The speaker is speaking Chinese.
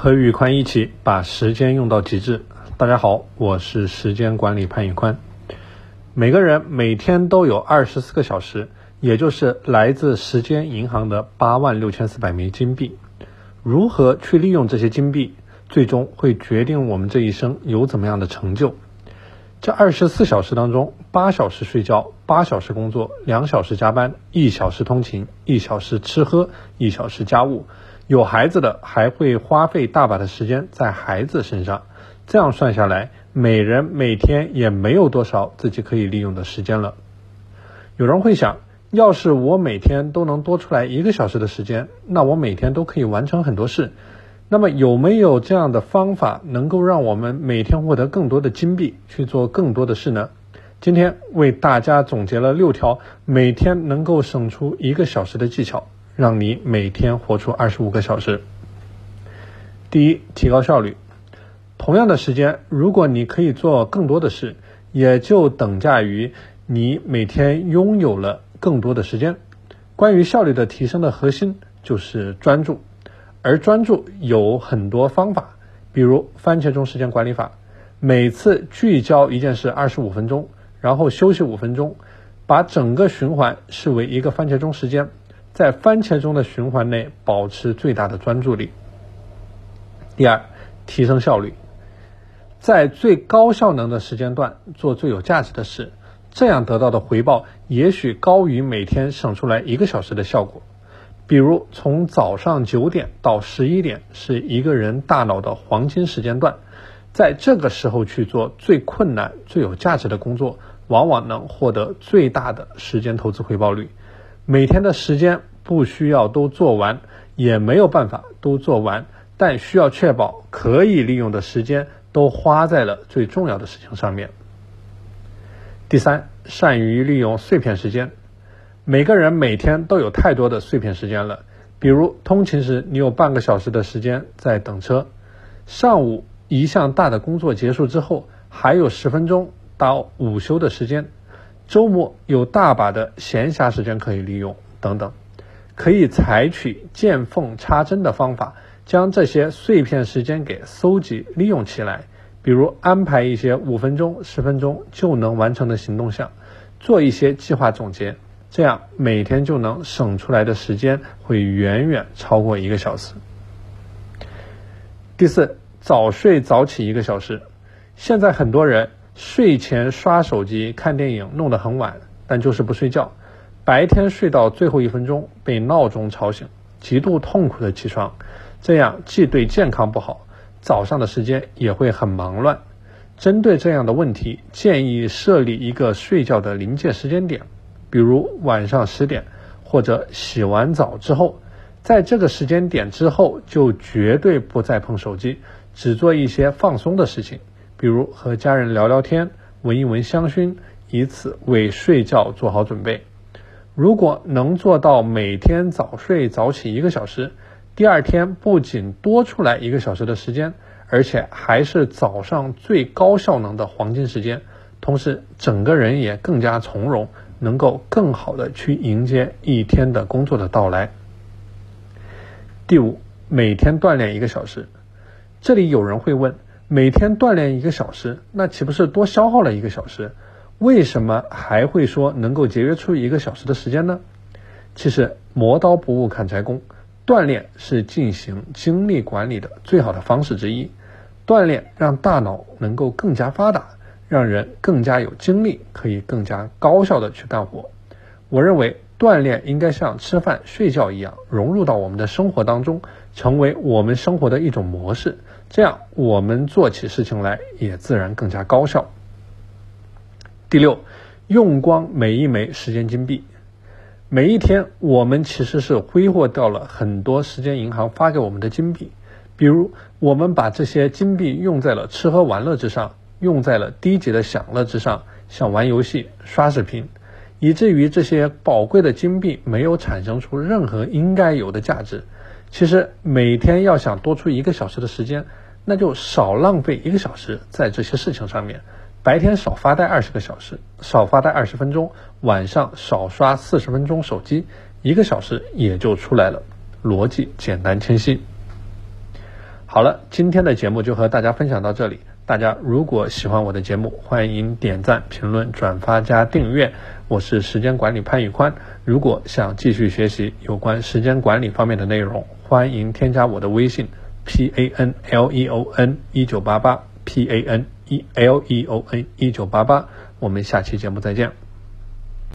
和宇宽一起把时间用到极致。大家好，我是时间管理潘宇宽。每个人每天都有二十四个小时，也就是来自时间银行的八万六千四百枚金币。如何去利用这些金币，最终会决定我们这一生有怎么样的成就。这二十四小时当中，八小时睡觉，八小时工作，两小时加班，一小时通勤，一小时吃喝，一小时家务。有孩子的还会花费大把的时间在孩子身上，这样算下来，每人每天也没有多少自己可以利用的时间了。有人会想，要是我每天都能多出来一个小时的时间，那我每天都可以完成很多事。那么有没有这样的方法，能够让我们每天获得更多的金币，去做更多的事呢？今天为大家总结了六条每天能够省出一个小时的技巧。让你每天活出二十五个小时。第一，提高效率。同样的时间，如果你可以做更多的事，也就等价于你每天拥有了更多的时间。关于效率的提升的核心就是专注，而专注有很多方法，比如番茄钟时间管理法，每次聚焦一件事二十五分钟，然后休息五分钟，把整个循环视为一个番茄钟时间。在番茄钟的循环内保持最大的专注力。第二，提升效率，在最高效能的时间段做最有价值的事，这样得到的回报也许高于每天省出来一个小时的效果。比如，从早上九点到十一点是一个人大脑的黄金时间段，在这个时候去做最困难、最有价值的工作，往往能获得最大的时间投资回报率。每天的时间不需要都做完，也没有办法都做完，但需要确保可以利用的时间都花在了最重要的事情上面。第三，善于利用碎片时间。每个人每天都有太多的碎片时间了，比如通勤时你有半个小时的时间在等车，上午一项大的工作结束之后还有十分钟到午休的时间。周末有大把的闲暇时间可以利用，等等，可以采取见缝插针的方法，将这些碎片时间给搜集利用起来。比如安排一些五分钟、十分钟就能完成的行动项，做一些计划总结，这样每天就能省出来的时间会远远超过一个小时。第四，早睡早起一个小时。现在很多人。睡前刷手机、看电影弄得很晚，但就是不睡觉。白天睡到最后一分钟被闹钟吵醒，极度痛苦的起床，这样既对健康不好，早上的时间也会很忙乱。针对这样的问题，建议设立一个睡觉的临界时间点，比如晚上十点，或者洗完澡之后，在这个时间点之后就绝对不再碰手机，只做一些放松的事情。比如和家人聊聊天，闻一闻香薰，以此为睡觉做好准备。如果能做到每天早睡早起一个小时，第二天不仅多出来一个小时的时间，而且还是早上最高效能的黄金时间，同时整个人也更加从容，能够更好的去迎接一天的工作的到来。第五，每天锻炼一个小时。这里有人会问。每天锻炼一个小时，那岂不是多消耗了一个小时？为什么还会说能够节约出一个小时的时间呢？其实磨刀不误砍柴工，锻炼是进行精力管理的最好的方式之一。锻炼让大脑能够更加发达，让人更加有精力，可以更加高效的去干活。我认为锻炼应该像吃饭、睡觉一样，融入到我们的生活当中，成为我们生活的一种模式。这样，我们做起事情来也自然更加高效。第六，用光每一枚时间金币。每一天，我们其实是挥霍掉了很多时间银行发给我们的金币。比如，我们把这些金币用在了吃喝玩乐之上，用在了低级的享乐之上，像玩游戏、刷视频，以至于这些宝贵的金币没有产生出任何应该有的价值。其实每天要想多出一个小时的时间，那就少浪费一个小时在这些事情上面。白天少发呆二十个小时，少发呆二十分钟，晚上少刷四十分钟手机，一个小时也就出来了。逻辑简单清晰。好。了，今天的节目就和大家分享到这里。大家如果喜欢我的节目，欢迎点赞、评论、转发加订阅。我是时间管理潘宇宽。如果想继续学习有关时间管理方面的内容，欢迎添加我的微信 p a n l e o n 一九八八 p a n e l e o n 一九八八。我们下期节目再见。